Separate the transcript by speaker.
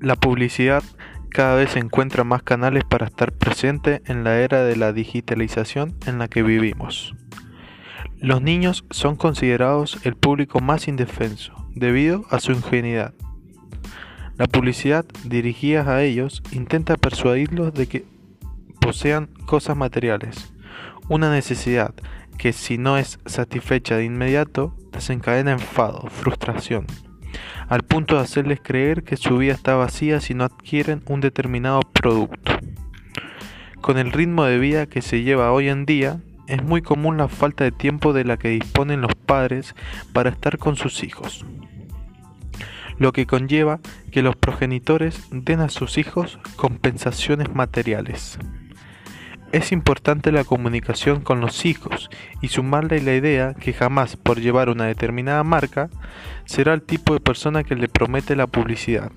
Speaker 1: La publicidad cada vez encuentra más canales para estar presente en la era de la digitalización en la que vivimos. Los niños son considerados el público más indefenso debido a su ingenuidad. La publicidad dirigida a ellos intenta persuadirlos de que posean cosas materiales, una necesidad que si no es satisfecha de inmediato desencadena enfado, frustración, al punto de hacerles creer que su vida está vacía si no adquieren un determinado producto. Con el ritmo de vida que se lleva hoy en día, es muy común la falta de tiempo de la que disponen los padres para estar con sus hijos, lo que conlleva que los progenitores den a sus hijos compensaciones materiales. Es importante la comunicación con los hijos y sumarle la idea que jamás por llevar una determinada marca será el tipo de persona que le promete la publicidad.